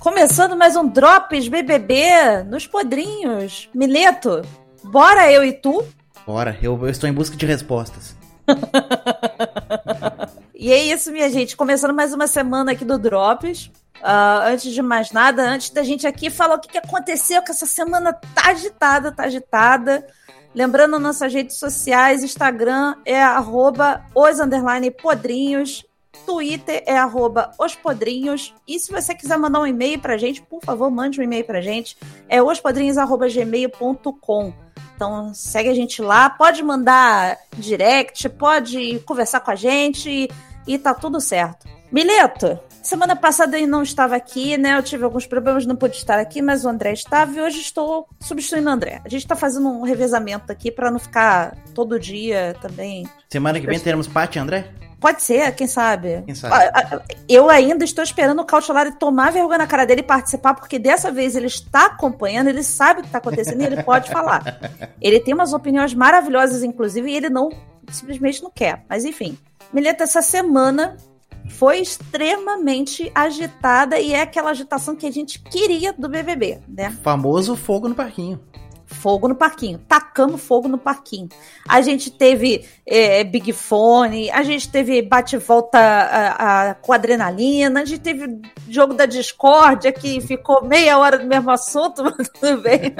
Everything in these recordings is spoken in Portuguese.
Começando mais um Drops BBB nos podrinhos. Mileto, bora eu e tu? Bora, eu, eu estou em busca de respostas. e é isso, minha gente. Começando mais uma semana aqui do Drops. Uh, antes de mais nada, antes da gente aqui falar o que, que aconteceu, que essa semana tá agitada, tá agitada. Lembrando nossas redes sociais, Instagram é arroba os podrinhos, Twitter é arroba os podrinhos. E se você quiser mandar um e-mail pra gente, por favor, mande um e-mail pra gente. É ospodrinhos.gmail.com. Então segue a gente lá, pode mandar direct, pode conversar com a gente e tá tudo certo. Mileto, semana passada eu não estava aqui, né? Eu tive alguns problemas, não pude estar aqui, mas o André estava e hoje estou substituindo o André. A gente está fazendo um revezamento aqui para não ficar todo dia também. Semana que vem teremos Paty, André? Pode ser, quem sabe. Quem sabe? Eu ainda estou esperando o Cautelari tomar vergonha na cara dele e participar, porque dessa vez ele está acompanhando, ele sabe o que está acontecendo e ele pode falar. Ele tem umas opiniões maravilhosas, inclusive, e ele não simplesmente não quer. Mas enfim. Mileta, essa semana foi extremamente agitada e é aquela agitação que a gente queria do BBB, né? Famoso fogo no parquinho fogo no parquinho, tacando fogo no parquinho. A gente teve é, Big Fone, a gente teve bate-volta a, a, com adrenalina, a gente teve jogo da discórdia que ficou meia hora do mesmo assunto, mas tudo bem.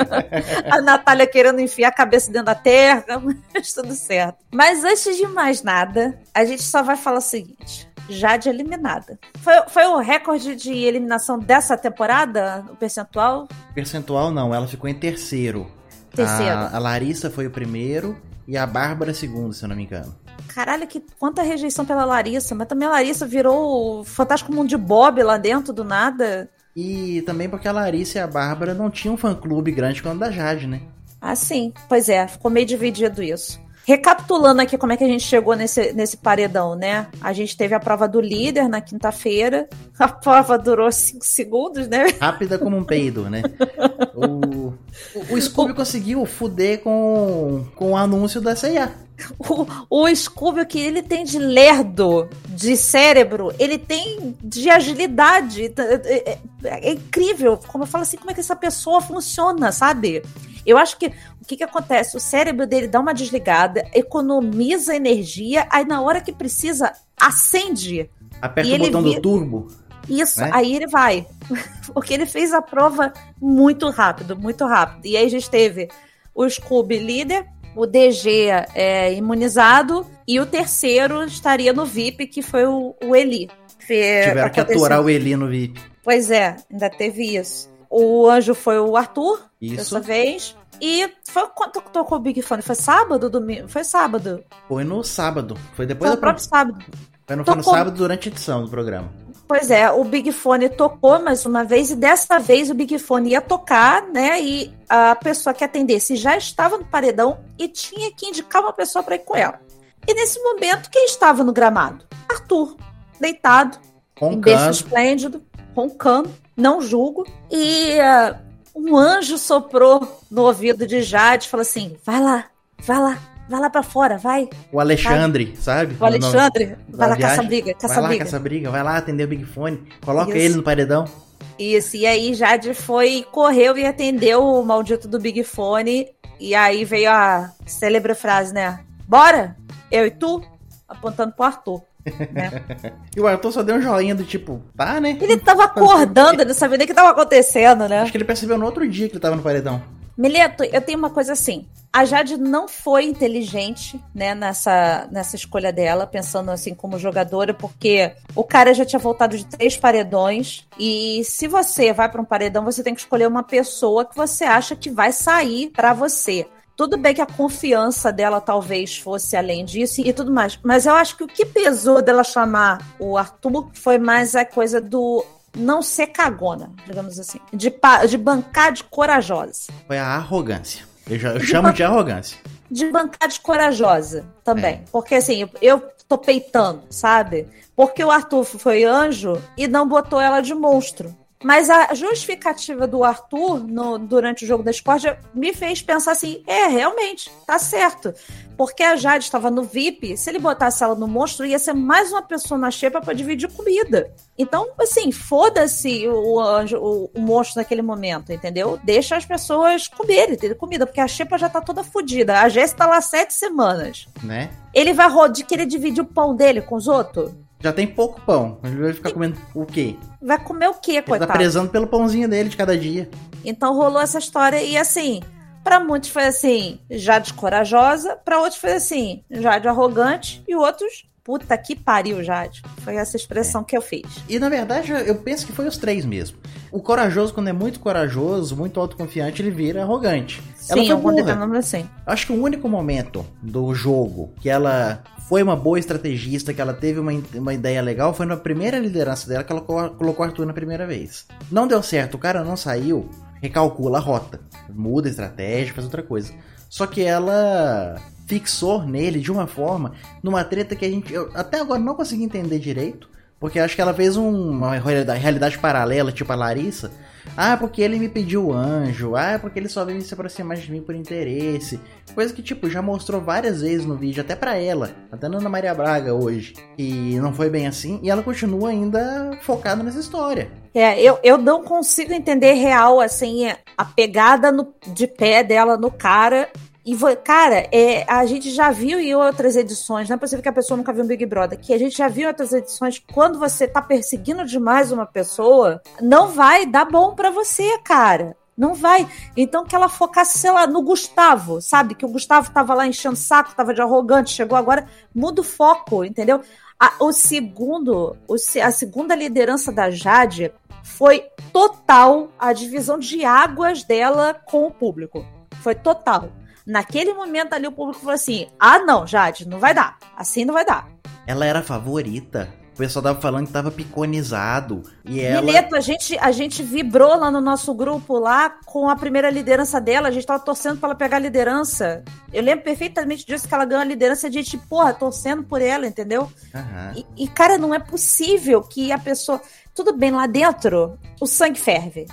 a Natália querendo enfiar a cabeça dentro da terra, mas tudo certo. Mas antes de mais nada, a gente só vai falar o seguinte. Jade eliminada. Foi, foi o recorde de eliminação dessa temporada, o percentual? Percentual não, ela ficou em terceiro. Terceiro. A, a Larissa foi o primeiro e a Bárbara segundo, se eu não me engano. Caralho, que quanta rejeição pela Larissa. Mas também a Larissa virou o Fantástico Mundo de Bob lá dentro, do nada. E também porque a Larissa e a Bárbara não tinham um fã-clube grande quanto da Jade, né? Ah, sim. Pois é, ficou meio dividido isso. Recapitulando aqui como é que a gente chegou nesse, nesse paredão, né? A gente teve a prova do líder na quinta-feira. A prova durou cinco segundos, né? Rápida como um peido, né? o, o, o Scooby o... conseguiu fuder com, com o anúncio da CIA. O, o Scooby, que ele tem de lerdo, de cérebro, ele tem de agilidade. É, é, é incrível. Como eu falo assim, como é que essa pessoa funciona, sabe? Eu acho que o que, que acontece? O cérebro dele dá uma desligada, economiza energia, aí na hora que precisa, acende. Aperta o botão do turbo. Isso, né? aí ele vai. Porque ele fez a prova muito rápido, muito rápido. E aí a gente teve o Scooby líder, o DG é, imunizado e o terceiro estaria no VIP, que foi o, o Eli. Tiveram que aturar o Eli no VIP. Pois é, ainda teve isso. O anjo foi o Arthur, Isso. dessa vez. E foi quando tocou o Big Fone? Foi sábado? Domingo? Foi sábado. Foi no sábado. Foi depois foi do próprio sábado. Foi no, foi no sábado durante a edição do programa. Pois é, o Big Fone tocou mais uma vez e dessa vez o Big Fone ia tocar, né? E a pessoa que atendesse já estava no paredão e tinha que indicar uma pessoa para ir com ela. E nesse momento, quem estava no gramado? Arthur, deitado, roncando. em berço esplêndido, roncando não julgo. E uh, um anjo soprou no ouvido de Jade e falou assim: vai lá, vai lá, vai lá pra fora, vai. O Alexandre, vai. sabe? O Alexandre, vai lá caça briga, caça vai briga. lá caça briga, vai lá atender o Big Fone, coloca Isso. ele no paredão. Isso, e aí Jade foi, correu e atendeu o maldito do Big Fone. E aí veio a célebre frase, né? Bora? Eu e tu? Apontando pro Arthur. Né? e o Arthur só deu um joinha do tipo, tá, né? Ele tava acordando, ele não sabia nem o que tava acontecendo, né? Acho que ele percebeu no outro dia que ele tava no paredão. Mileto, eu tenho uma coisa assim. A Jade não foi inteligente, né, nessa, nessa escolha dela, pensando assim como jogadora, porque o cara já tinha voltado de três paredões. E se você vai para um paredão, você tem que escolher uma pessoa que você acha que vai sair para você. Tudo bem que a confiança dela talvez fosse além disso e tudo mais. Mas eu acho que o que pesou dela chamar o Arthur foi mais a coisa do não ser cagona, digamos assim. De, de bancar de corajosa. Foi a arrogância. Eu, já, eu de chamo de arrogância. De bancar de corajosa também. É. Porque assim, eu, eu tô peitando, sabe? Porque o Arthur foi anjo e não botou ela de monstro. Mas a justificativa do Arthur no, durante o jogo da discórdia me fez pensar assim: é, realmente, tá certo. Porque a Jade estava no VIP, se ele botasse ela no monstro, ia ser mais uma pessoa na xepa para dividir comida. Então, assim, foda-se o, o, o, monstro naquele momento, entendeu? Deixa as pessoas comerem, ter comida, porque a xepa já tá toda fodida. A Jéssica tá lá sete semanas. Né? Ele vai querer dividir o pão dele com os outros? Já tem pouco pão. Ele vai ficar comendo o quê? Vai comer o quê, Ele coitado? tá prezando pelo pãozinho dele de cada dia. Então rolou essa história e assim, para muitos foi assim, Jade corajosa, para outros foi assim, Jade arrogante e outros, puta que pariu, Jade. Foi essa expressão é. que eu fiz. E na verdade, eu penso que foi os três mesmo. O corajoso, quando é muito corajoso, muito autoconfiante, ele vira arrogante. Sim, ela foi burra. Assim. Acho que o único momento do jogo que ela foi uma boa estrategista, que ela teve uma, uma ideia legal, foi na primeira liderança dela que ela colocou Arthur na primeira vez. Não deu certo, o cara não saiu, recalcula a rota, muda a estratégia, faz outra coisa. Só que ela fixou nele de uma forma, numa treta que a gente eu, até agora não consegui entender direito, porque acho que ela fez um, uma realidade paralela, tipo a Larissa, ah, porque ele me pediu o anjo. Ah, porque ele só veio se aproximar de mim por interesse. Coisa que, tipo, já mostrou várias vezes no vídeo, até para ela. Até na Ana Maria Braga hoje. E não foi bem assim. E ela continua ainda focada nessa história. É, eu, eu não consigo entender real, assim, a pegada no, de pé dela no cara e, cara, é, a gente já viu em outras edições, não é possível que a pessoa nunca viu um Big Brother, que a gente já viu em outras edições, quando você tá perseguindo demais uma pessoa, não vai dar bom para você, cara. Não vai. Então que ela focasse, sei lá, no Gustavo, sabe? Que o Gustavo tava lá enchendo saco, tava de arrogante, chegou agora, muda o foco, entendeu? A, o segundo, o, a segunda liderança da Jade foi total a divisão de águas dela com o público. Foi total. Naquele momento ali o público falou assim: ah, não, Jade, não vai dar. Assim não vai dar. Ela era a favorita. O pessoal tava falando que tava piconizado. E ela. Mileto, a gente, a gente vibrou lá no nosso grupo lá com a primeira liderança dela. A gente tava torcendo pra ela pegar a liderança. Eu lembro perfeitamente disso que ela ganhou a liderança. A gente, porra, torcendo por ela, entendeu? Uhum. E, e, cara, não é possível que a pessoa. Tudo bem, lá dentro, o sangue ferve.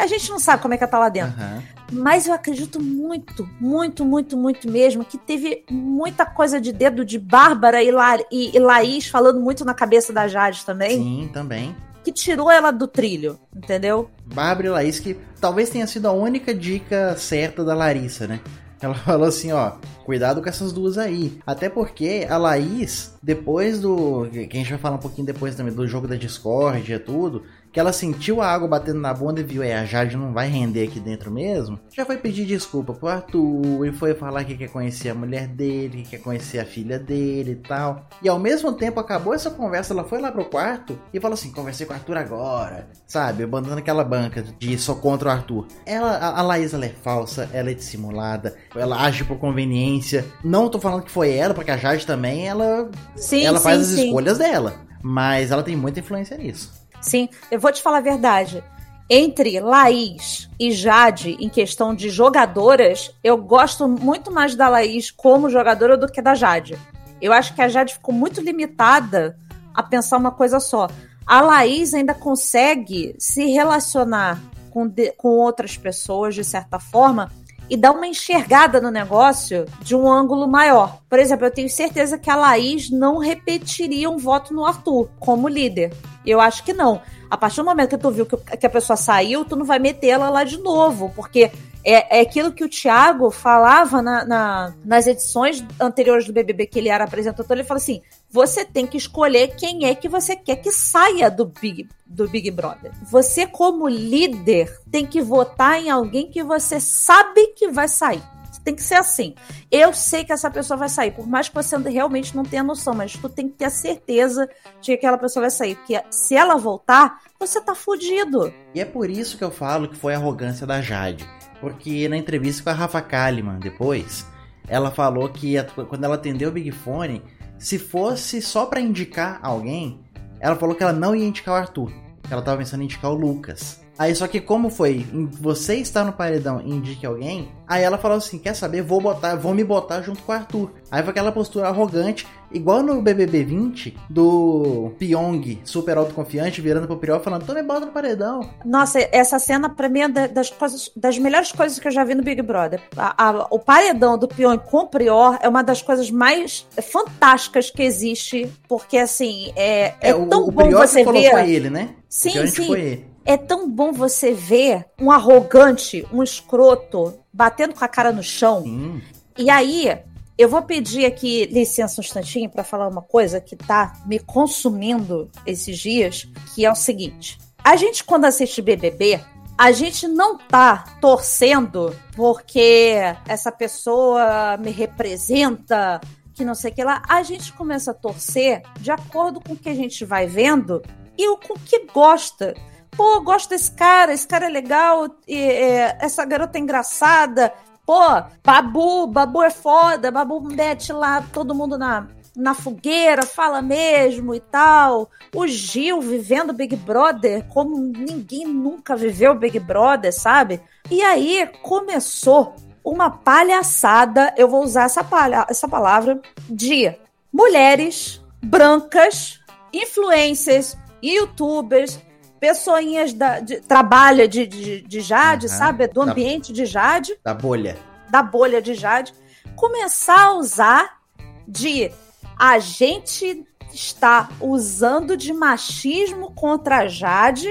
A gente não sabe como é que ela tá lá dentro. Uhum. Mas eu acredito muito, muito, muito, muito mesmo que teve muita coisa de dedo de Bárbara e, La e, e Laís falando muito na cabeça da Jade também. Sim, também. Que tirou ela do trilho, entendeu? Bárbara e Laís, que talvez tenha sido a única dica certa da Larissa, né? Ela falou assim, ó, cuidado com essas duas aí. Até porque a Laís, depois do. Que a gente vai falar um pouquinho depois também do jogo da Discord e tudo que ela sentiu a água batendo na bunda e viu, é, a Jade não vai render aqui dentro mesmo, já foi pedir desculpa pro Arthur e foi falar que quer conhecer a mulher dele, que quer conhecer a filha dele e tal. E ao mesmo tempo acabou essa conversa, ela foi lá pro quarto e falou assim: conversei com o Arthur agora, sabe? Abandonando aquela banca de só contra o Arthur. Ela, a, a Laís, ela é falsa, ela é dissimulada, ela age por conveniência. Não tô falando que foi ela, porque a Jade também, ela, sim, ela faz sim, as sim. escolhas dela. Mas ela tem muita influência nisso. Sim, eu vou te falar a verdade. Entre Laís e Jade, em questão de jogadoras, eu gosto muito mais da Laís como jogadora do que da Jade. Eu acho que a Jade ficou muito limitada a pensar uma coisa só. A Laís ainda consegue se relacionar com, de, com outras pessoas, de certa forma, e dar uma enxergada no negócio de um ângulo maior. Por exemplo, eu tenho certeza que a Laís não repetiria um voto no Arthur como líder. Eu acho que não. A partir do momento que tu viu que a pessoa saiu, tu não vai meter ela lá de novo, porque é, é aquilo que o Thiago falava na, na, nas edições anteriores do BBB que ele era apresentador. Ele falou assim: você tem que escolher quem é que você quer que saia do Big, do Big Brother. Você, como líder, tem que votar em alguém que você sabe que vai sair. Tem que ser assim. Eu sei que essa pessoa vai sair, por mais que você realmente não tenha noção, mas tu tem que ter a certeza de que aquela pessoa vai sair. Porque se ela voltar, você tá fudido. E é por isso que eu falo que foi a arrogância da Jade. Porque na entrevista com a Rafa Kalimann depois, ela falou que quando ela atendeu o Big Fone, se fosse só para indicar alguém, ela falou que ela não ia indicar o Arthur. Que ela tava pensando em indicar o Lucas. Aí só que como foi, você está no paredão e indique alguém, aí ela falou assim, quer saber, vou botar, vou me botar junto com o Arthur. Aí foi aquela postura arrogante, igual no BBB 20, do Pyong, super autoconfiante, virando pro Priol falando, tô me bota no paredão. Nossa, essa cena pra mim é das coisas, das melhores coisas que eu já vi no Big Brother. A, a, o paredão do Pyong com o Prior é uma das coisas mais fantásticas que existe, porque assim, é, é, é tão o, bom o você ver... Foi ele, né? Sim, sim. É tão bom você ver um arrogante, um escroto, batendo com a cara no chão. Sim. E aí, eu vou pedir aqui licença um instantinho para falar uma coisa que tá me consumindo esses dias, que é o seguinte. A gente, quando assiste BBB, a gente não tá torcendo porque essa pessoa me representa, que não sei o que lá. A gente começa a torcer de acordo com o que a gente vai vendo e o com o que gosta pô, gosto desse cara, esse cara é legal, e, é, essa garota é engraçada, pô, Babu, Babu é foda, Babu mete lá todo mundo na, na fogueira, fala mesmo e tal. O Gil vivendo Big Brother como ninguém nunca viveu Big Brother, sabe? E aí começou uma palhaçada, eu vou usar essa, palha essa palavra, de mulheres brancas, influencers, youtubers, pessoinhas da, de, trabalha de, de, de Jade, uhum. sabe? Do ambiente da, de Jade. Da bolha. Da bolha de Jade. Começar a usar de a gente está usando de machismo contra a Jade,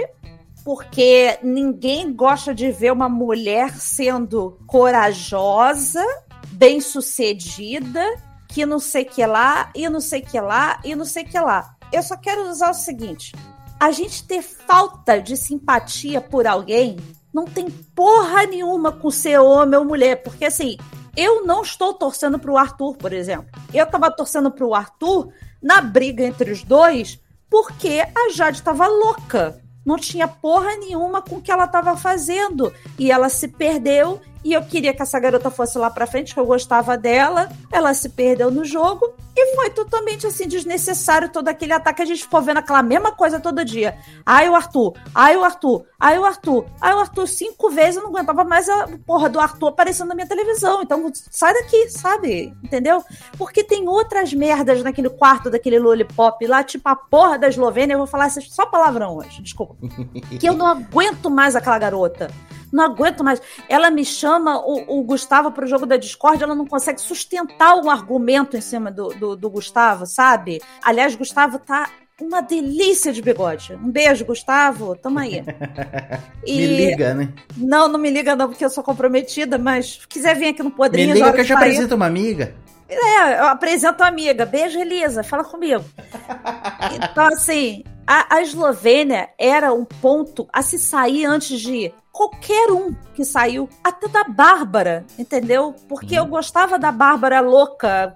porque ninguém gosta de ver uma mulher sendo corajosa, bem-sucedida, que não sei que lá, e não sei que lá, e não sei que lá. Eu só quero usar o seguinte: a gente ter falta de simpatia por alguém não tem porra nenhuma com ser homem ou mulher, porque assim, eu não estou torcendo pro Arthur, por exemplo. Eu tava torcendo pro Arthur na briga entre os dois porque a Jade tava louca. Não tinha porra nenhuma com o que ela tava fazendo. E ela se perdeu e eu queria que essa garota fosse lá pra frente, que eu gostava dela. Ela se perdeu no jogo e foi totalmente assim desnecessário todo aquele ataque. A gente ficou vendo aquela mesma coisa todo dia. Ai, o Arthur, ai, o Arthur, ai, o Arthur, ai, o Arthur, cinco vezes eu não aguentava mais a porra do Arthur aparecendo na minha televisão. Então sai daqui, sabe? Entendeu? Porque tem outras merdas naquele quarto daquele lollipop lá, tipo a porra da Eslovênia. Eu vou falar só palavrão hoje, desculpa. que eu não aguento mais aquela garota não aguento mais. Ela me chama o, o Gustavo para o jogo da Discord, ela não consegue sustentar o argumento em cima do, do, do Gustavo, sabe? Aliás, Gustavo tá uma delícia de bigode. Um beijo, Gustavo. Tamo aí. E... Me liga, né? Não, não me liga não, porque eu sou comprometida, mas se quiser vir aqui no Podrinho... Me liga que eu te apresento uma amiga. É, eu apresento uma amiga. Beijo, Elisa. Fala comigo. Então, assim, a, a Eslovênia era um ponto a se sair antes de qualquer um que saiu, até da Bárbara, entendeu? Porque eu gostava da Bárbara louca,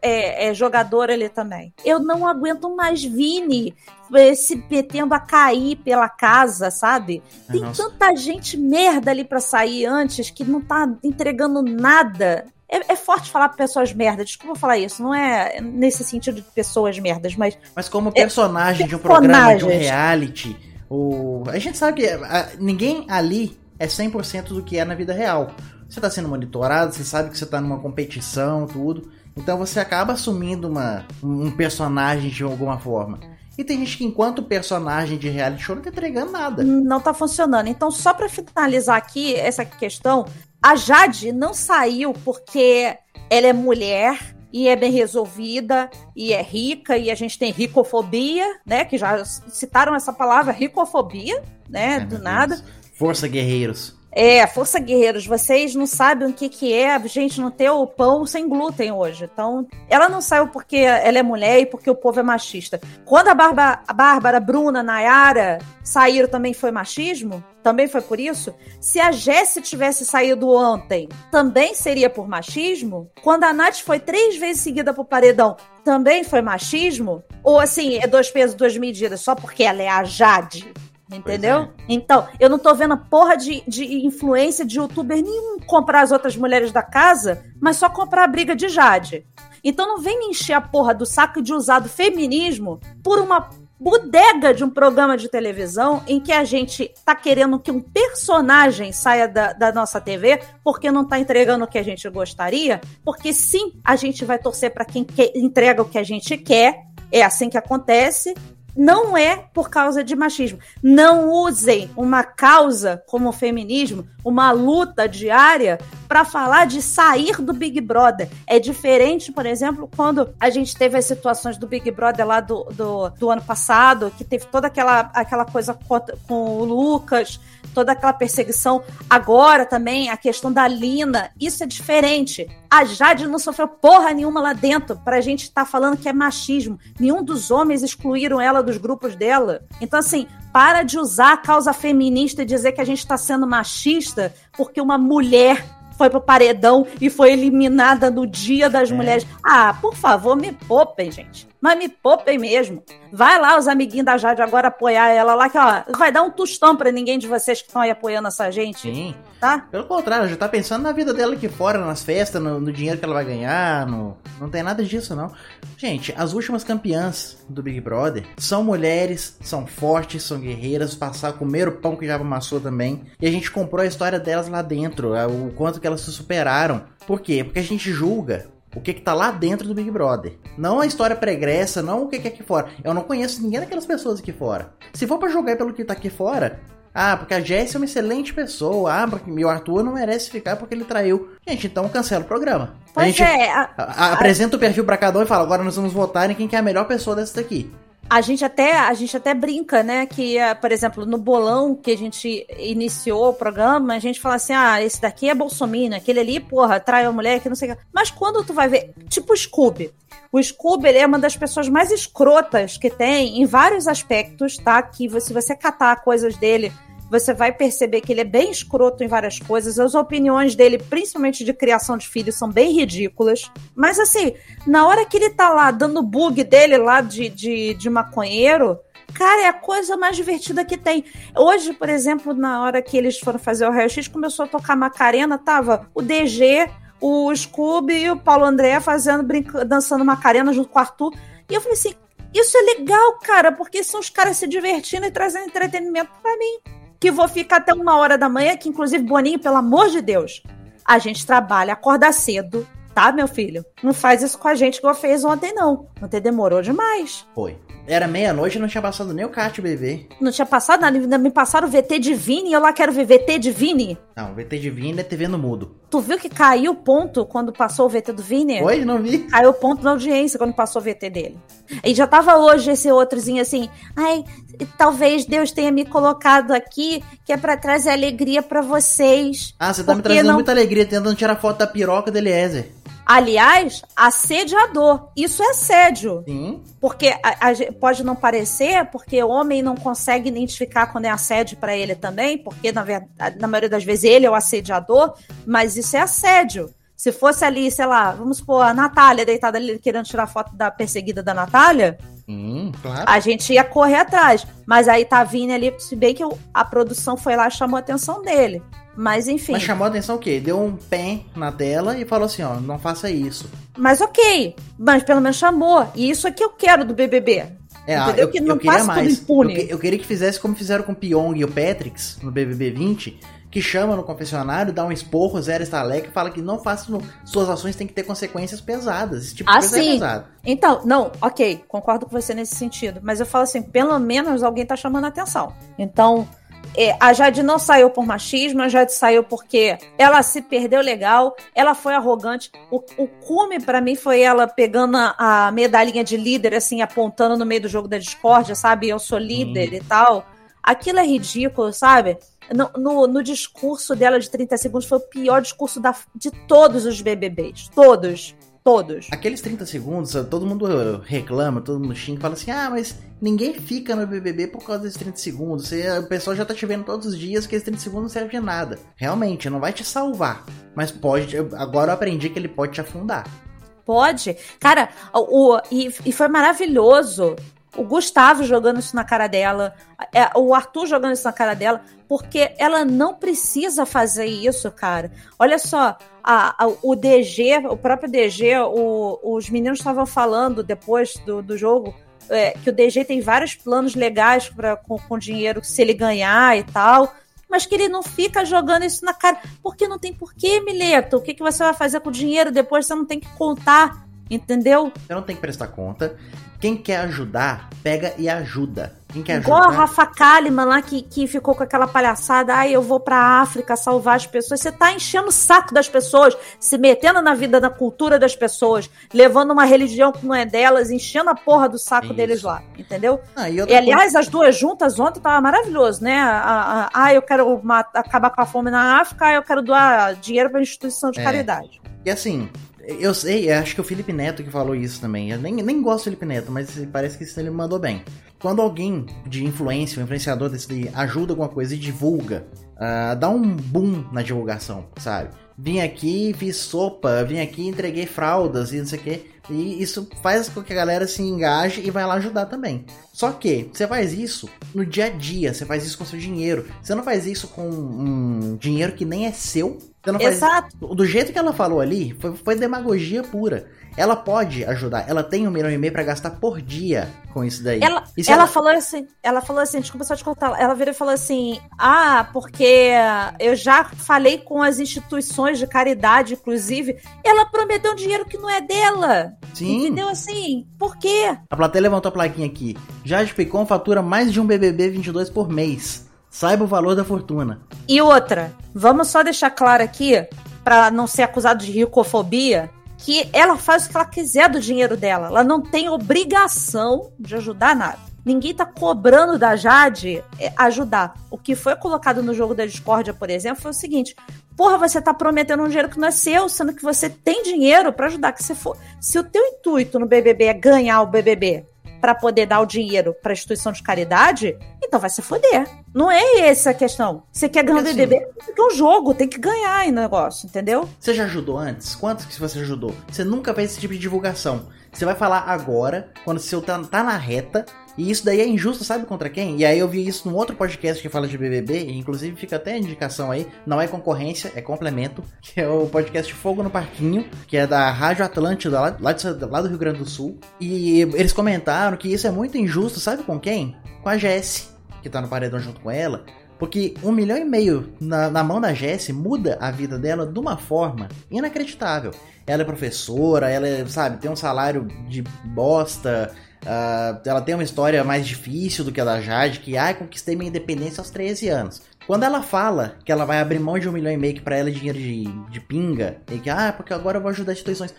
é, é, jogadora ali também. Eu não aguento mais Vini é, se metendo a cair pela casa, sabe? Tem Nossa. tanta gente merda ali para sair antes que não tá entregando nada. É, é, forte falar pessoas merdas, desculpa falar isso, não é nesse sentido de pessoas merdas, mas. Mas como personagem é, de um programa, de um reality, o... A gente sabe que a, ninguém ali é 100% do que é na vida real. Você está sendo monitorado, você sabe que você está numa competição, tudo. Então você acaba assumindo uma, um personagem de alguma forma. E tem gente que, enquanto personagem de reality show, não tá entregando nada. Não tá funcionando. Então, só para finalizar aqui essa questão, a Jade não saiu porque ela é mulher e é bem resolvida e é rica e a gente tem ricofobia, né? Que já citaram essa palavra ricofobia, né? É, do nada. Força guerreiros. É, Força Guerreiros, vocês não sabem o que, que é gente não ter o pão sem glúten hoje. Então, ela não saiu porque ela é mulher e porque o povo é machista. Quando a, Barba, a Bárbara, Bruna, Nayara saíram, também foi machismo? Também foi por isso? Se a Jessie tivesse saído ontem, também seria por machismo? Quando a Nath foi três vezes seguida pro paredão, também foi machismo? Ou assim, é dois pesos, duas medidas, só porque ela é a Jade? Entendeu? É. Então, eu não tô vendo a porra de, de influência de youtuber nenhum comprar as outras mulheres da casa, mas só comprar a briga de Jade. Então não vem me encher a porra do saco de usar do feminismo por uma bodega de um programa de televisão em que a gente tá querendo que um personagem saia da, da nossa TV porque não tá entregando o que a gente gostaria, porque sim, a gente vai torcer para quem que, entrega o que a gente quer, é assim que acontece, não é por causa de machismo. Não usem uma causa como o feminismo, uma luta diária, para falar de sair do Big Brother. É diferente, por exemplo, quando a gente teve as situações do Big Brother lá do, do, do ano passado, que teve toda aquela, aquela coisa com o Lucas toda aquela perseguição. Agora também a questão da Lina, isso é diferente. A Jade não sofreu porra nenhuma lá dentro pra gente estar tá falando que é machismo. Nenhum dos homens excluíram ela dos grupos dela. Então, assim, para de usar a causa feminista e dizer que a gente está sendo machista porque uma mulher foi pro paredão e foi eliminada no Dia das é. Mulheres. Ah, por favor, me poupem, gente mas me poupem mesmo. Vai lá, os amiguinhos da Jade, agora apoiar ela lá, que ó, vai dar um tostão pra ninguém de vocês que estão aí apoiando essa gente. Sim. Tá? Pelo contrário, já tá pensando na vida dela aqui fora, nas festas, no, no dinheiro que ela vai ganhar, no... não tem nada disso, não. Gente, as últimas campeãs do Big Brother são mulheres, são fortes, são guerreiras, passar, comer o pão que já amassou também. E a gente comprou a história delas lá dentro, o quanto que elas se superaram. Por quê? Porque a gente julga o que que tá lá dentro do Big Brother. Não a história pregressa, não o que que é aqui fora. Eu não conheço ninguém daquelas pessoas aqui fora. Se for para jogar pelo que tá aqui fora, ah, porque a Jess é uma excelente pessoa. Ah, porque o Arthur não merece ficar porque ele traiu. Gente, então cancela o programa. Pois a gente é. A, a, apresenta a... o perfil pra cada um e fala: agora nós vamos votar em quem é a melhor pessoa dessa daqui. A gente até a gente até brinca, né, que eh, por exemplo no bolão que a gente iniciou o programa, a gente fala assim, ah, esse daqui é bolsominion, aquele ali, porra, trai a mulher, que não sei o que. Mas quando tu vai ver, tipo o Scooby, o Scooby ele é uma das pessoas mais escrotas que tem em vários aspectos, tá? Que se você catar coisas dele você vai perceber que ele é bem escroto em várias coisas. As opiniões dele, principalmente de criação de filhos, são bem ridículas. Mas assim, na hora que ele tá lá dando bug dele lá de, de, de maconheiro, cara, é a coisa mais divertida que tem. Hoje, por exemplo, na hora que eles foram fazer o raio-x, começou a tocar Macarena, tava o DG, o Scooby e o Paulo André fazendo, dançando Macarena junto com o Arthur. E eu falei assim, isso é legal, cara, porque são os caras se divertindo e trazendo entretenimento para mim que vou ficar até uma hora da manhã, que inclusive, Boninho, pelo amor de Deus, a gente trabalha, acorda cedo, tá, meu filho? Não faz isso com a gente que eu fez ontem, não. Ontem demorou demais. Foi. Era meia-noite e não tinha passado nem o kart bebê. Não tinha passado nada, ainda me passaram o VT de Vini e eu lá quero ver VT de Vini. Não, VT de Vini é TV no mudo. Tu viu que caiu o ponto quando passou o VT do Vini? Oi, não vi. Caiu o ponto na audiência quando passou o VT dele. E já tava hoje esse outrozinho assim, ai, talvez Deus tenha me colocado aqui, que é para trazer alegria para vocês. Ah, você tá me trazendo não... muita alegria tentando tirar foto da piroca do Eliezer. Aliás, assediador. Isso é assédio. Sim. Porque a, a, pode não parecer, porque o homem não consegue identificar quando é assédio para ele também, porque na, verdade, na maioria das vezes ele é o assediador, mas isso é assédio. Se fosse ali, sei lá, vamos supor, a Natália deitada ali querendo tirar foto da perseguida da Natália, hum, claro. a gente ia correr atrás. Mas aí tá vindo ali, se bem que a produção foi lá e chamou a atenção dele. Mas enfim. Mas chamou a atenção o quê? Deu um pé na tela e falou assim, ó, não faça isso. Mas ok, mas pelo menos chamou. E isso é que eu quero do BBB. É, Entendeu? Eu, que não eu queria mais. Eu, eu, queria que fizesse como fizeram com o Pyong e o Patrix no BBB 20, que chama no confessionário, dá um esporro, zero estaleca e fala que não faça. Suas ações têm que ter consequências pesadas. Esse tipo de coisa é é pesado. Então, não, ok, concordo com você nesse sentido. Mas eu falo assim, pelo menos alguém tá chamando a atenção. Então, é, a Jade não saiu por machismo, a Jade saiu porque ela se perdeu legal, ela foi arrogante. O, o cume para mim foi ela pegando a, a, medalhinha de líder, assim, apontando no meio do jogo da discórdia, sabe? Eu sou líder hum. e tal. Aquilo é ridículo, sabe? No, no, no, discurso dela de 30 segundos foi o pior discurso da, de todos os BBBs. Todos. Todos. Aqueles 30 segundos, todo mundo reclama, todo mundo xinga, fala assim: ah, mas ninguém fica no BBB por causa desses 30 segundos. Você, o pessoal já tá te vendo todos os dias que esses 30 segundos não servem de nada. Realmente, não vai te salvar. Mas pode. Agora eu aprendi que ele pode te afundar. Pode. Cara, o, e, e foi maravilhoso o Gustavo jogando isso na cara dela, é, o Arthur jogando isso na cara dela, porque ela não precisa fazer isso, cara. Olha só, a, a, o DG, o próprio DG, o, os meninos estavam falando depois do, do jogo é, que o DG tem vários planos legais pra, com, com dinheiro se ele ganhar e tal mas que ele não fica jogando isso na cara. Porque não tem porquê, Mileto. O que, que você vai fazer com o dinheiro depois? Você não tem que contar, entendeu? Você não tem que prestar conta. Quem quer ajudar, pega e ajuda. Quem quer Igual ajudar. a Rafa Kalimann lá que, que ficou com aquela palhaçada, ai, eu vou pra África salvar as pessoas. Você tá enchendo o saco das pessoas, se metendo na vida, na cultura das pessoas, levando uma religião que não é delas, enchendo a porra do saco Isso. deles lá, entendeu? Ah, e E, aliás, as duas juntas ontem tava maravilhoso, né? Ah, eu quero ma- acabar com a fome na África, eu quero doar dinheiro pra instituição de É. caridade. E assim, eu sei, acho que o Felipe Neto que falou isso também. Eu nem, nem gosto do Felipe Neto, mas parece que isso ele mandou bem. Quando alguém de influência, um influenciador desse ajuda alguma coisa e divulga, ah, dá um boom na divulgação, sabe? Vim aqui, fiz sopa, vim aqui, entreguei fraldas e não sei o quê. E isso faz com que a galera se engaje e vai lá ajudar também. Só que você faz isso no dia a dia, você faz isso com seu dinheiro. Você não faz isso com um dinheiro que nem é seu. Não faz Exato. do jeito que ela falou ali, foi, foi demagogia pura. Ela pode ajudar, ela tem um milhão e meio pra gastar por dia com isso daí. Ela, E se ela, falou assim, ela falou assim, desculpa só te contar, ela virou e falou assim, ah, porque eu já falei com as instituições de caridade, inclusive, ela prometeu um dinheiro que não é dela. Sim, Entendeu assim? Por quê? a plateia levantou a plaquinha aqui. Jade Picon fatura mais de um BBB 22 por mês. Saiba o valor da fortuna. E outra, vamos só deixar claro aqui, pra não ser acusado de ricofobia, que ela faz o que ela quiser do dinheiro dela. Ela não tem obrigação de ajudar nada. Ninguém tá cobrando da Jade é, ajudar. O que foi colocado no jogo da discórdia, por exemplo, foi o seguinte: porra, você tá prometendo um dinheiro que não é seu, sendo que você tem dinheiro pra ajudar. Que se for, se o teu intuito no BBB é ganhar o BBB pra poder dar o dinheiro pra instituição de caridade, então vai se foder. Não é essa a questão. Você quer ganhar o Porque BBB, é um jogo, tem que ganhar em negócio, entendeu? Você já ajudou antes? Quantos que você ajudou? Você nunca fez esse tipo de divulgação. Você vai falar agora, quando o seu tá, tá na reta, e isso daí é injusto, sabe contra quem? E aí eu vi isso num outro podcast que fala de BBB, e inclusive fica até a indicação aí, não é concorrência, é complemento, que é o podcast Fogo no Parquinho, que é da Rádio Atlântida, lá, de- lá do Rio Grande do Sul. E eles comentaram que isso é muito injusto, sabe com quem? Com a Jessie, que tá no paredão junto com ela, porque um milhão e meio na, na mão da Jessie muda a vida dela de uma forma inacreditável. Ela é professora, ela é, sabe, tem um salário de bosta, ah, ela tem uma história mais difícil do que a da Jade, que ai, conquistei minha independência aos 13 anos. Quando ela fala que ela vai abrir mão de um milhão e meio que pra ela é dinheiro de, de pinga, e que, ah, porque agora eu vou ajudar instituições.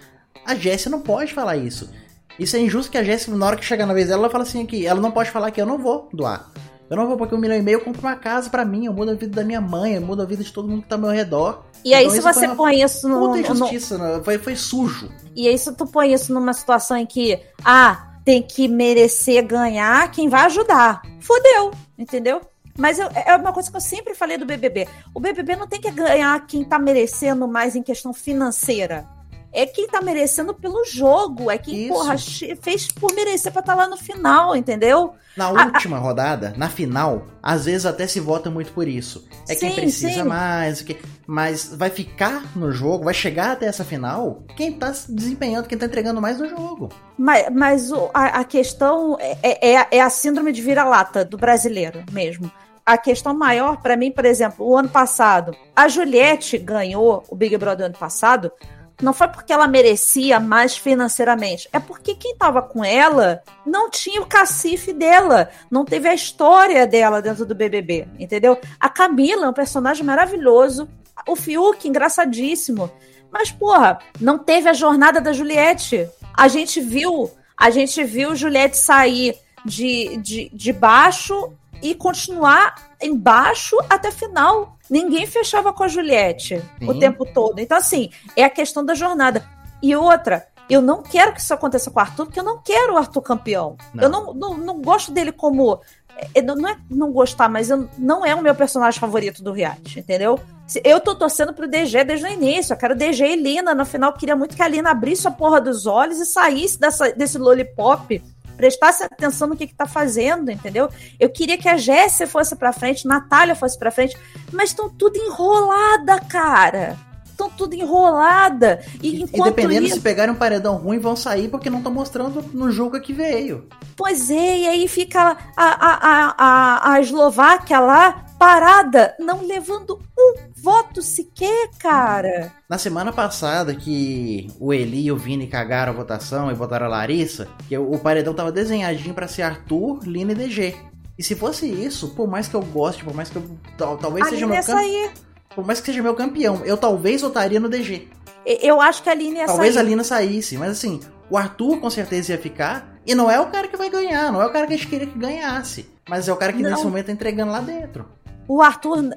A Jessie não pode falar isso. Isso é injusto que a Jessie, na hora que chegar na vez dela, ela fala assim que ela não pode falar que eu não vou doar. Eu não vou porque um milhão e meio eu compro uma casa pra mim, eu mudo a vida da minha mãe, eu mudo a vida de todo mundo que tá ao meu redor. E aí, Então se você põe isso no, Puta no- injustiça, né? foi, foi sujo. E aí, se tu põe isso numa situação em que, ah, tem que merecer ganhar quem vai ajudar. Fodeu, entendeu? Mas eu- é uma coisa que eu sempre falei do BBB. O BBB não tem que ganhar quem tá merecendo mais em questão financeira. É quem tá merecendo pelo jogo. É quem, Isso. porra, fez por merecer pra estar lá no final, entendeu? Na última rodada, na final, às vezes até se vota muito por isso. É quem Sim, precisa sim. mais, que... mas vai ficar no jogo, vai chegar até essa final, quem tá se desempenhando, quem tá entregando mais no jogo. Mas, mas o- a, a questão é, é, é a síndrome de vira-lata do brasileiro mesmo. A questão maior, pra mim, por exemplo, o ano passado, a Juliette ganhou o Big Brother ano passado, não foi porque ela merecia mais financeiramente, é porque quem tava com ela não tinha o cacife dela, não teve a história dela dentro do BBB, entendeu? A Camila é um personagem maravilhoso, o Fiuk, engraçadíssimo, mas, porra, não teve a jornada da Juliette. A gente viu, a gente viu Juliette sair de, de, de baixo e continuar embaixo até final. Ninguém fechava com a Juliette o Sim. tempo todo. Então, assim, é a questão da jornada. E outra, eu não quero que isso aconteça com o Arthur, porque eu não quero o Arthur campeão. Não. Eu não, não, não gosto dele como. é, Não não é não gostar, mas eu, não é o meu personagem favorito do reality, entendeu? Eu tô torcendo pro DG desde o início. Eu quero DG e Lina. No final, eu queria muito que a Lina abrisse a porra dos olhos e saísse dessa, desse lollipop. Prestasse atenção no que, que tá fazendo, entendeu? Eu queria que a Jéssica fosse pra frente, Natália fosse pra frente, mas estão tudo enrolada, cara. estão tudo enrolada. E, E, dependendo isso, se pegarem um paredão ruim, vão sair porque não estão mostrando no jogo que veio. Pois é, e aí fica a, a, a, a, a Eslováquia lá parada, não levando um voto sequer, cara. Na semana passada que o Eli e o Vini cagaram a votação e botaram a Larissa, que o paredão tava desenhadinho pra ser Arthur, Lina e DG. E se fosse isso, por mais que eu goste, por mais que eu tal- talvez A seja meu campeão, sair. por mais que seja meu campeão, eu talvez votaria no DG. Eu acho que a Aline ia Talvez a sair. Lina saísse, mas assim, o Arthur com certeza ia ficar. E não é o cara que vai ganhar, não é o cara que a gente queria que ganhasse. Mas é o cara que Não. nesse momento tá entregando lá dentro. O Arthur,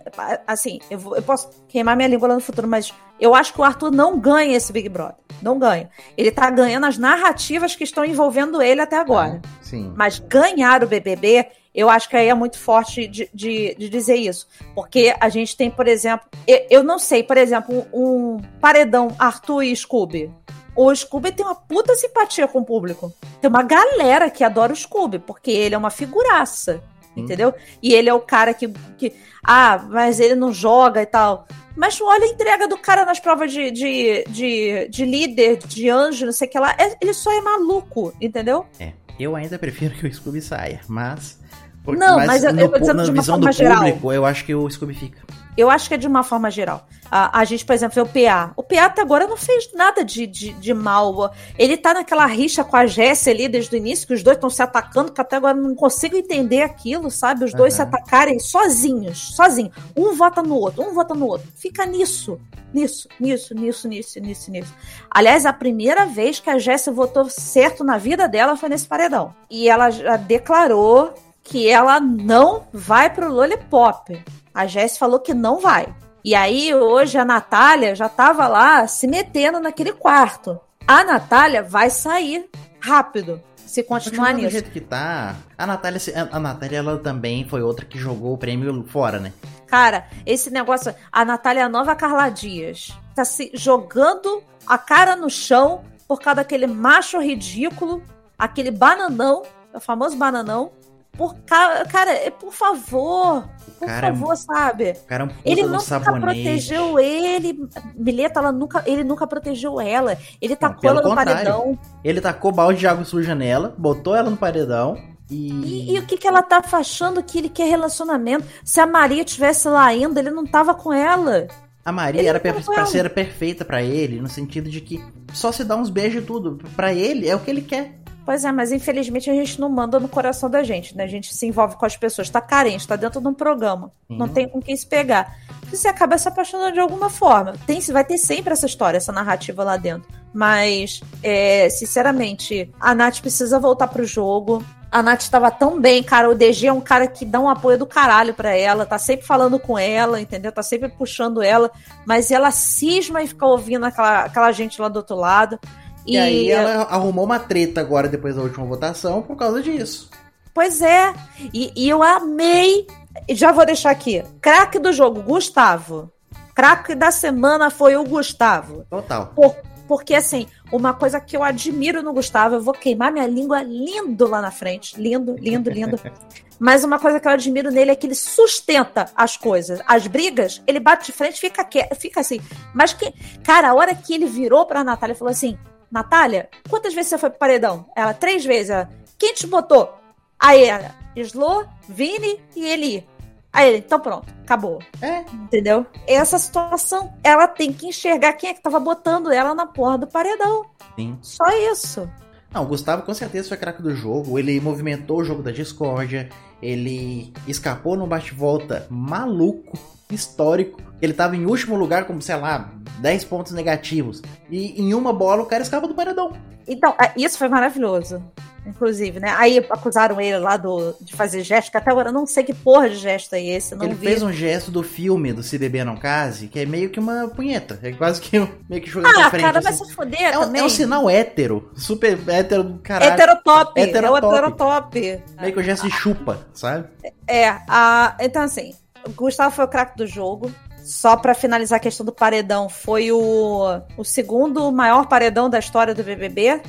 assim, eu, vou- eu posso queimar minha língua lá no futuro, mas eu acho que o Arthur não ganha esse Big Brother. Não ganha. Ele tá ganhando as narrativas que estão envolvendo ele até agora. Sim. Mas ganhar o BBB, eu acho que aí é muito forte de, de, de dizer isso. Porque a gente tem, por exemplo, eu, eu não sei, por exemplo, um paredão Arthur e Scooby. O Scooby tem uma puta simpatia com o público. Tem uma galera que adora o Scooby, porque ele é uma figuraça. Entendeu? E ele é o cara que, que. Ah, mas ele não joga e tal. Mas olha a entrega do cara nas provas de, de, de, de líder, de anjo, não sei o que lá. É- ele só é maluco, entendeu? É. Eu ainda prefiro que o Scooby saia, mas. Não, mas eu- no eu tô dizendo na de uma visão forma do geral. público, eu acho que o Scooby fica. Eu acho que é de uma forma geral. A, a gente, por exemplo, vê o PA. O PA até agora não fez nada de, de, de mal. Ele tá naquela rixa com a Jessie ali desde o início, que os dois estão se atacando, que até agora não consigo entender aquilo, sabe? Os dois se Aham. atacarem sozinhos, sozinhos. Um vota no outro, um vota no outro. Fica nisso, nisso, nisso, nisso, nisso, nisso, nisso. Aliás, a primeira vez que a Jessie votou certo na vida dela foi nesse paredão. E ela já declarou que ela não vai pro Lollipop. A Jess falou que não vai. E aí, hoje, a Natália já tava lá se metendo naquele quarto. A Natália vai sair rápido se continuar Continuando do nisso. jeito que tá. A Natália, a a Natália, ela também foi outra que jogou o prêmio fora, né? Cara, esse negócio. A Natália é nova Carla Dias. Tá se jogando a cara no chão por causa daquele macho ridículo, aquele bananão, o famoso bananão. Por ca... Cara, é, por favor, por cara é- favor, sabe? Cara é um Ele nunca sabonete. protegeu ele, Mileta, ela nunca, ele nunca protegeu ela. Ele tacou pelo ela no paredão. Ele tacou balde de água suja nela, botou ela no paredão e. E, e o que, que ela tá achando que ele quer relacionamento? Se a Maria tivesse lá ainda, ele não tava com ela. A Maria Ele era não per ser perfeita pra ele, no sentido de que só se dá uns beijos e tudo. Pra ele é o que ele quer. Pois é, mas infelizmente a gente não manda no coração da gente, né? A gente se envolve com as pessoas, tá carente, tá dentro de um programa, Sim. não tem com quem se pegar. Você acaba se apaixonando de alguma forma. Tem, vai ter sempre essa história, essa narrativa lá dentro. Mas, é, sinceramente, a Nath precisa voltar pro jogo. A Nath estava tão bem, cara. O DG é um cara que dá um apoio do caralho pra ela, tá sempre falando com ela, entendeu? Tá sempre puxando ela, mas ela cisma e fica ouvindo aquela, aquela gente lá do outro lado. E, aí ela arrumou uma treta agora depois da última votação por causa disso. Pois é. E, e eu amei. E já vou deixar aqui. Craque do jogo, Gustavo. Craque da semana foi o Gustavo. Total. Por- porque, assim, uma coisa que eu admiro no Gustavo, eu vou queimar minha língua lindo lá na frente. Lindo, lindo, lindo. Mas uma coisa que eu admiro nele é que ele sustenta as coisas. As brigas, ele bate de frente e fica, fica assim. Mas que, cara, a hora que ele virou pra Natália e falou assim: Natália, quantas vezes você foi pro paredão? Ela, três vezes. Ela, Quem te botou? Aí ela, Slo, Vini e Eli. Aí ele, então pronto, acabou. É. Entendeu? Essa situação, ela tem que enxergar quem é que tava botando ela na porra do paredão. Sim. Só isso. Não, o Gustavo com certeza foi craque do jogo. Ele movimentou o jogo da discórdia. Ele escapou num bate-volta maluco, histórico. Ele tava em último lugar com, sei lá, 10 pontos negativos. E em uma bola o cara escapa do paredão. Então, é, isso foi maravilhoso. Inclusive, né? Aí acusaram ele lá do, de fazer gesto, que até agora eu não sei que porra de gesto é esse. Ele vi. fez um gesto do filme do Se Beber Não Case, que é meio que uma punheta. É quase que um- meio que jogando Ah, pra frente. cara, vai assim. se foder é, um, também. é um sinal hétero. Super hétero do caralho. Heterotop. Heterotop. É o heterotop. Meio que o gesto de chupa, sabe? É, a, então assim, o Gustavo foi o craque do jogo. Só pra finalizar a questão do paredão, foi o, o segundo maior paredão da história do BBB.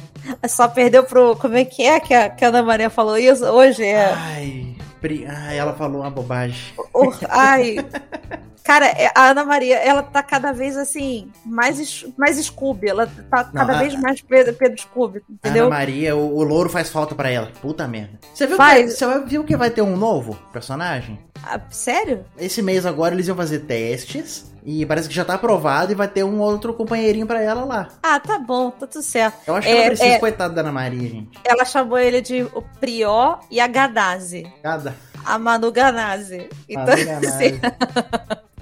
Só perdeu pro. Como é que é que a, que a Ana Maria falou isso? Hoje é. Ai, pri- ai, ela falou uma bobagem. o- ai. Cara, é, a Ana Maria, ela tá cada vez assim, mais, mais Scooby. Ela tá Não, cada a, vez mais Pedro, Pedro Scooby, entendeu? Ana Maria, o, o louro faz falta para ela. Puta merda. Você viu, faz. que, você viu que vai ter um novo personagem? Ah, sério? Esse mês agora eles iam fazer testes. E parece que já tá aprovado e vai ter um outro companheirinho para ela lá. Ah, tá bom, tá tudo certo. Eu acho que é, ela precisa, é, coitada da Ana Maria, gente. Ela chamou ele de o Prió e a Gaddazi. Gada. A Manu Ganazzi. Então, Manu Ganazzi. Assim,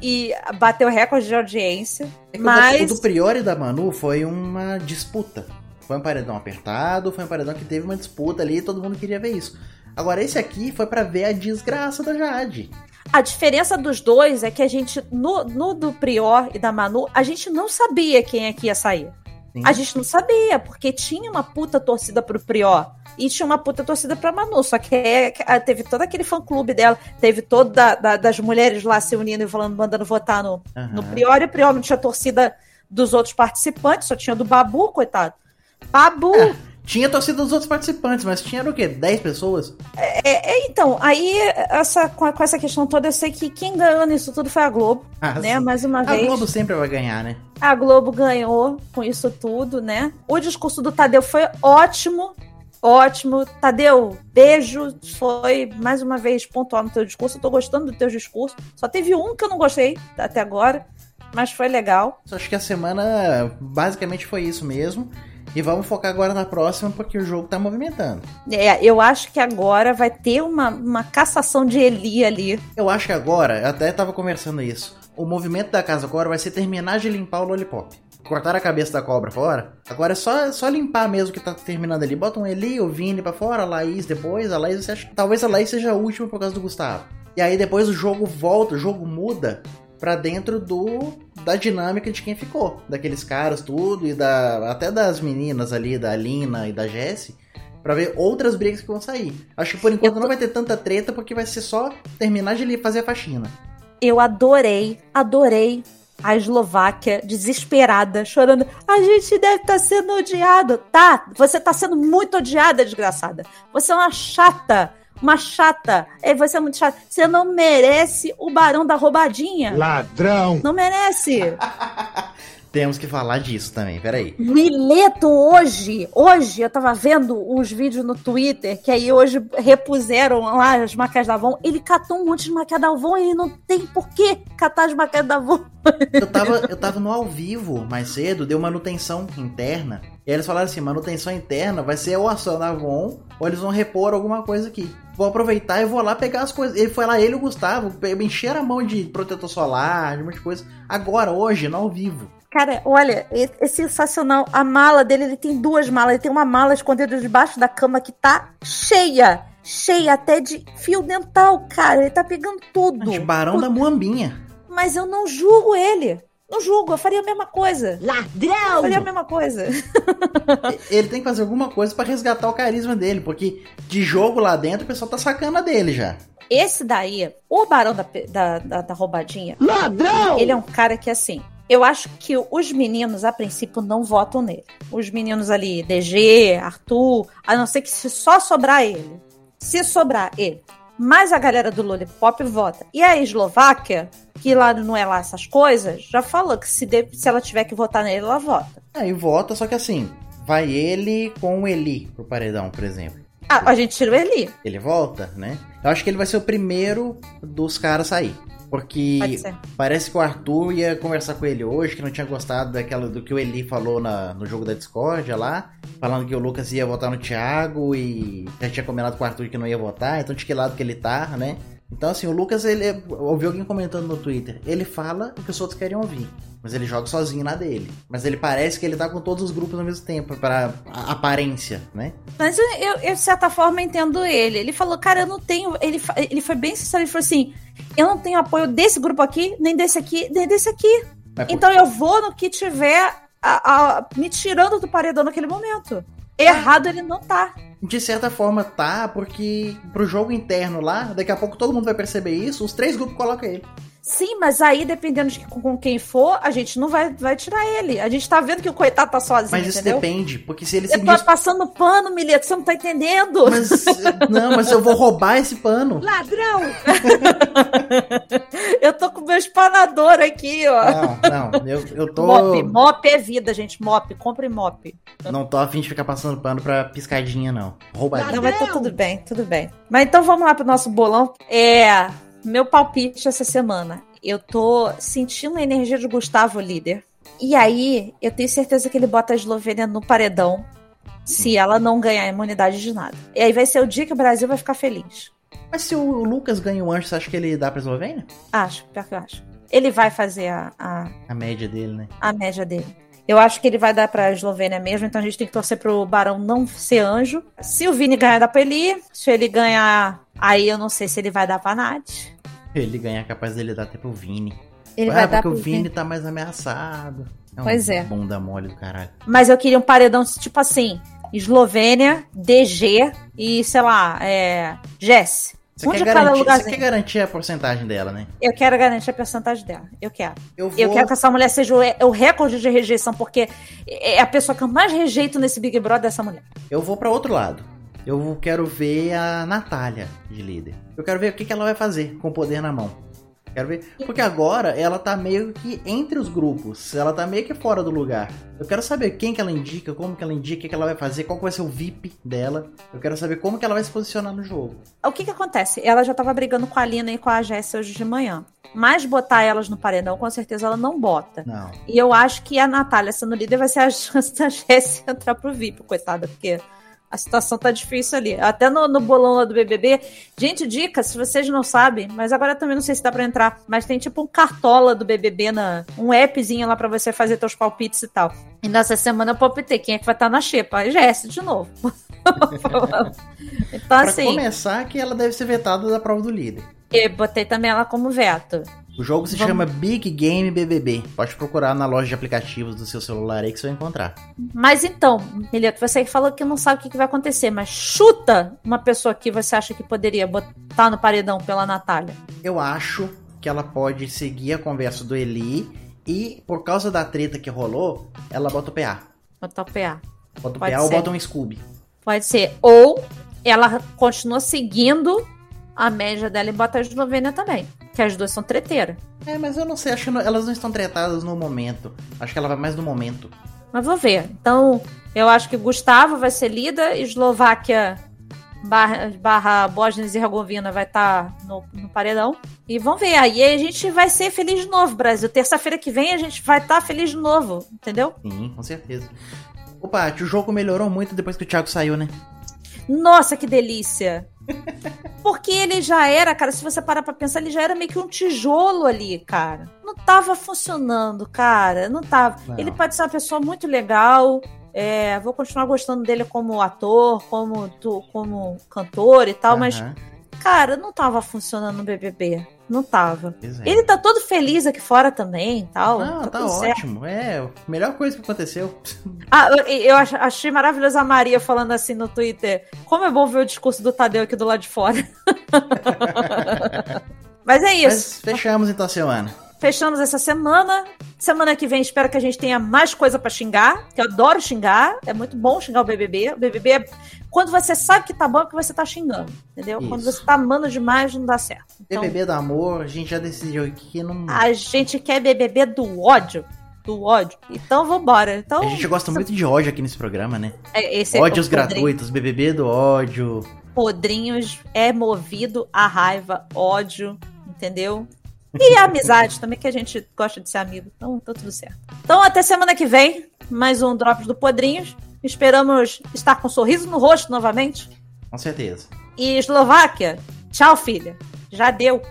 e bateu recorde de audiência. É mas... O do Priori da Manu foi uma disputa. Foi um paredão apertado, foi um paredão que teve uma disputa ali e todo mundo queria ver isso. Agora, esse aqui foi para ver a desgraça da Jade. A diferença dos dois é que a gente, no, no do Prior e da Manu, a gente não sabia quem é que ia sair. Sim. A gente não sabia, porque tinha uma puta torcida pro Prior e tinha uma puta torcida pra Manu. Só que é, teve todo aquele fã-clube dela, teve toda da, das mulheres lá se unindo e falando, mandando votar no, uhum. no Prior, e o Prior não tinha torcida dos outros participantes, só tinha do Babu, coitado. Babu! É, tinha torcida dos outros participantes, mas tinha o quê? 10 pessoas? É, é, é, então, aí essa, com, com, essa questão toda, eu sei que quem ganhou nisso tudo foi a Globo, ah, né? Sim. Mais uma a vez. A Globo sempre vai ganhar, né? A Globo ganhou com isso tudo, né? O discurso do Tadeu foi ótimo, Ótimo. Tadeu, beijo. Foi mais uma vez pontual no teu discurso. Eu tô gostando do teu discurso. Só teve um que eu não gostei até agora, mas foi legal. Acho que a semana basicamente foi isso mesmo. E vamos focar agora na próxima, porque o jogo tá movimentando. É, eu acho que agora vai ter uma, uma cassação de Eli ali. Eu acho que agora, eu até tava conversando isso. O movimento da casa agora vai ser terminar de limpar o Lollipop cortaram a cabeça da cobra fora. Agora é só, só limpar mesmo que tá terminando ali. Bota um Eli, o Vini pra fora, a Laís depois. A Laís, você acha, talvez a Laís seja a última por causa do Gustavo. E aí depois o jogo volta, o jogo muda para dentro do da dinâmica de quem ficou, daqueles caras tudo e da até das meninas ali, da Lina e da Jessie, para ver outras brigas que vão sair. Acho que por enquanto Eu... não vai ter tanta treta porque vai ser só terminar de fazer a faxina. Eu adorei, adorei a Eslováquia desesperada, chorando. A gente deve estar tá sendo odiado. Tá, você está sendo muito odiada, desgraçada. Você é uma chata. Uma chata. É, você é muito chata. Você não merece o barão da roubadinha. Ladrão. Não merece. Temos que falar disso também, peraí. Mileto hoje, hoje eu tava vendo os vídeos no Twitter, que aí hoje repuseram lá as maquiagens da Avon. Ele catou um monte de maquiagem da Avon e não tem por que catar as maquiagens da Avon. Eu tava, eu tava no ao vivo mais cedo, deu manutenção interna. E aí eles falaram assim: manutenção interna vai ser ou ação da Avon, ou eles vão repor alguma coisa aqui. Vou aproveitar e vou lá pegar as coisas. Ele foi lá, ele e o Gustavo, encheram a mão de protetor solar, de um monte de coisa. Agora, hoje, no ao vivo. Cara, olha, é, sensacional. A mala dele, ele tem duas malas. Ele tem uma mala escondida debaixo da cama que tá cheia. Cheia até de fio dental, cara. Ele tá pegando tudo. De barão da Muambinha. Mas eu não julgo ele. Não julgo, eu faria a mesma coisa. Ladrão! Eu faria a mesma coisa. ele tem que fazer alguma coisa para resgatar o carisma dele, porque de jogo lá dentro o pessoal tá sacana dele já. Esse daí, o Barão da, da, da, da Roubadinha. Ladrão! Ele é um cara que, assim, eu acho que os meninos, a princípio, não votam nele. Os meninos ali, DG, Arthur, a não ser que se só sobrar ele. Se sobrar ele. Mas a galera do Lollipop vota. E a Eslováquia, que lá não é lá essas coisas, já falou que se, de, se ela tiver que votar nele, ela vota. É, e vota, só que assim, vai ele com o Eli pro paredão, por exemplo. Ah, a gente tira o Eli. Ele volta, né? Eu acho que ele vai ser o primeiro dos caras a sair. Porque parece que o Arthur ia conversar com ele hoje, que não tinha gostado daquela do que o Eli falou na, no jogo da Discord lá, falando que o Lucas ia votar no Thiago e já tinha combinado com o Arthur que não ia votar, então de que lado que ele tá, né? Então assim, o Lucas, ele ouvi alguém comentando no Twitter, ele fala o que os outros querem ouvir. Mas ele joga sozinho na dele. Mas ele parece que ele tá com todos os grupos ao mesmo tempo, para aparência, né? Mas eu, eu, de certa forma, entendo ele. Ele falou, cara, eu não tenho. Ele, ele foi bem sincero, ele falou assim: eu não tenho apoio desse grupo aqui, nem desse aqui, nem desse aqui. Então eu vou no que tiver a, a, me tirando do paredão naquele momento. Errado ele não tá. De certa forma tá, porque pro jogo interno lá, daqui a pouco todo mundo vai perceber isso, os três grupos colocam ele. Sim, mas aí, dependendo de com quem for, a gente não vai, vai tirar ele. A gente tá vendo que o coitado tá sozinho. Mas isso entendeu? depende, porque se ele Eu tô passando pano, Mileto, você não tá entendendo. Mas, não, mas eu vou roubar esse pano. Ladrão! eu tô com meu espanador aqui, ó. Não, não, eu, eu tô. Mop, mop é vida, gente. Mop, compre mop. Não tô afim de ficar passando pano pra piscadinha, não. Roubadinha. Não, mas tá tudo bem, tudo bem. Mas então vamos lá pro nosso bolão. É. Meu palpite essa semana. Eu tô sentindo a energia de Gustavo líder. E aí, eu tenho certeza que ele bota a Eslovênia no paredão se ela não ganhar imunidade de nada. E aí vai ser o dia que o Brasil vai ficar feliz. Mas se o Lucas ganha o anjo, você acha que ele dá pra Eslovênia? Acho, pior que eu acho. Ele vai fazer a, a, A média dele, né? a média dele. Eu acho que ele vai dar pra Eslovênia mesmo, então a gente tem que torcer pro Barão não ser anjo. Se o Vini ganhar, dá pra ele ir. Se ele ganhar, aí eu não sei se ele vai dar pra Nath. Ele ganhar, capaz dele dar até pro Vini. Ele ah, vai dar porque o Vini tá mais ameaçado. É um Pois é. Bunda mole do caralho. Mas eu queria um paredão tipo assim: Eslovênia, DG e, sei lá, é. Jess. Você Um quer, garantir, você quer garantir a porcentagem dela, né? Eu quero garantir a porcentagem dela. Eu quero. Eu vou. Eu quero que essa mulher seja o, o recorde de rejeição, porque é a pessoa que eu mais rejeito nesse Big Brother essa mulher. Eu vou pra outro lado. Eu quero ver a Natália de líder. Eu quero ver o que, que ela vai fazer com o poder na mão. Quero ver. Porque agora ela tá meio que entre os grupos. Ela tá meio que fora do lugar. Eu quero saber quem que ela indica, como que ela indica, o que, que ela vai fazer, qual que vai ser o VIP dela. Eu quero saber como que ela vai se posicionar no jogo. O que que acontece? Ela já tava brigando com a Lina e com a Jéssica hoje de manhã. Mas botar elas no paredão, com certeza ela não bota. Não. E eu acho que a Natália sendo líder vai ser a chance da Jéssica entrar pro VIP, coitada, porque a situação tá difícil ali. Até no, no bolão lá do BBB. Gente, dica, se vocês não sabem, mas agora também não sei se dá pra entrar, mas tem tipo um cartola do BBB, na, um appzinho lá pra você fazer teus palpites e tal. E nessa semana eu palpitei quem é que vai estar na xepa? A de novo. então, Pra assim, começar, que ela deve ser vetada da prova do líder. eu botei também ela como veto. O jogo se Vamos- chama Big Game BBB. Pode procurar na loja de aplicativos do seu celular aí que você vai encontrar. Mas então, Milito, você falou que não sabe o que vai acontecer, mas chuta uma pessoa que você acha que poderia botar no paredão pela Natália. Eu acho que ela pode seguir a conversa do Eli e, por causa da treta que rolou, ela bota o PA. Botar o PA. Bota o Pode PA ou ser. bota um Scooby. Pode ser. Ou ela continua seguindo a média dela e bota a Eslovênia também. Que as duas são treteiras. É, mas eu não sei, acho que não- elas não estão tretadas no momento. Acho que ela vai mais no momento. Mas vou ver. Então, eu acho que Gustavo vai ser líder, Eslováquia barra, barra Bósnia e Herzegovina vai estar no, no paredão. E vamos ver. Aí a gente vai ser feliz de novo, Brasil. Terça-feira que vem a gente vai estar feliz de novo, entendeu? Sim, com certeza. Paty, o jogo melhorou muito depois que o Thiago saiu, né? Nossa, que delícia! Porque ele já era, cara, se você parar pra pensar, ele já era meio que um tijolo ali, cara. Não tava funcionando, cara. Não tava. Não. Ele pode ser uma pessoa muito legal. é, vou continuar gostando dele como ator, como, como cantor e tal, mas, Aham, cara, não tava funcionando no BBB. Não tava. é. Ele tá todo feliz aqui fora também e tal. Não, tá certo. ótimo. É, a melhor coisa que aconteceu. Ah, eu, eu ach- achei maravilhoso a Maria falando assim no Twitter. Como é bom ver o discurso do Tadeu aqui do lado de fora. Mas é isso. Mas fechamos então a semana. Fechamos essa semana. Semana que vem espero que a gente tenha mais coisa pra xingar, que eu adoro xingar. É muito bom xingar o BBB. O BBB é quando você sabe que tá bom é que você tá xingando, entendeu? Quando Isso. você tá amando demais não dá certo. Então, BBB do amor, a gente já decidiu aqui que não. a gente quer BBB do ódio, do ódio. Então vambora. Então, A gente gosta muito de ódio aqui nesse programa, né? é- é Ódios podrinho. gratuitos, BBB do ódio. Podrinhos é movido a raiva, ódio, entendeu? E a amizade também, que a gente gosta de ser amigo. Então, tá tudo certo. Então, até semana que vem, mais um Drops do Podrinhos. Esperamos estar com um sorriso no rosto novamente. Com certeza. E Eslováquia, tchau, filha. Já deu.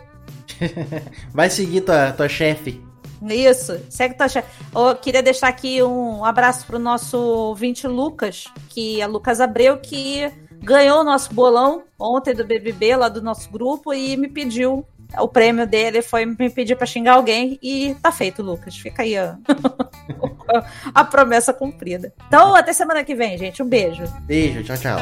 Vai seguir tua, tua chefe. Isso, segue tua chefe. Eu queria deixar aqui um abraço pro nosso ouvinte Lucas, que é Lucas Abreu, que ganhou o nosso bolão ontem do BBB, lá do nosso grupo, e me pediu o prêmio dele foi me pedir para xingar alguém e tá feito, Lucas. Fica aí a, a promessa cumprida. Então, até semana que vem, gente. Um beijo. Beijo, tchau, tchau.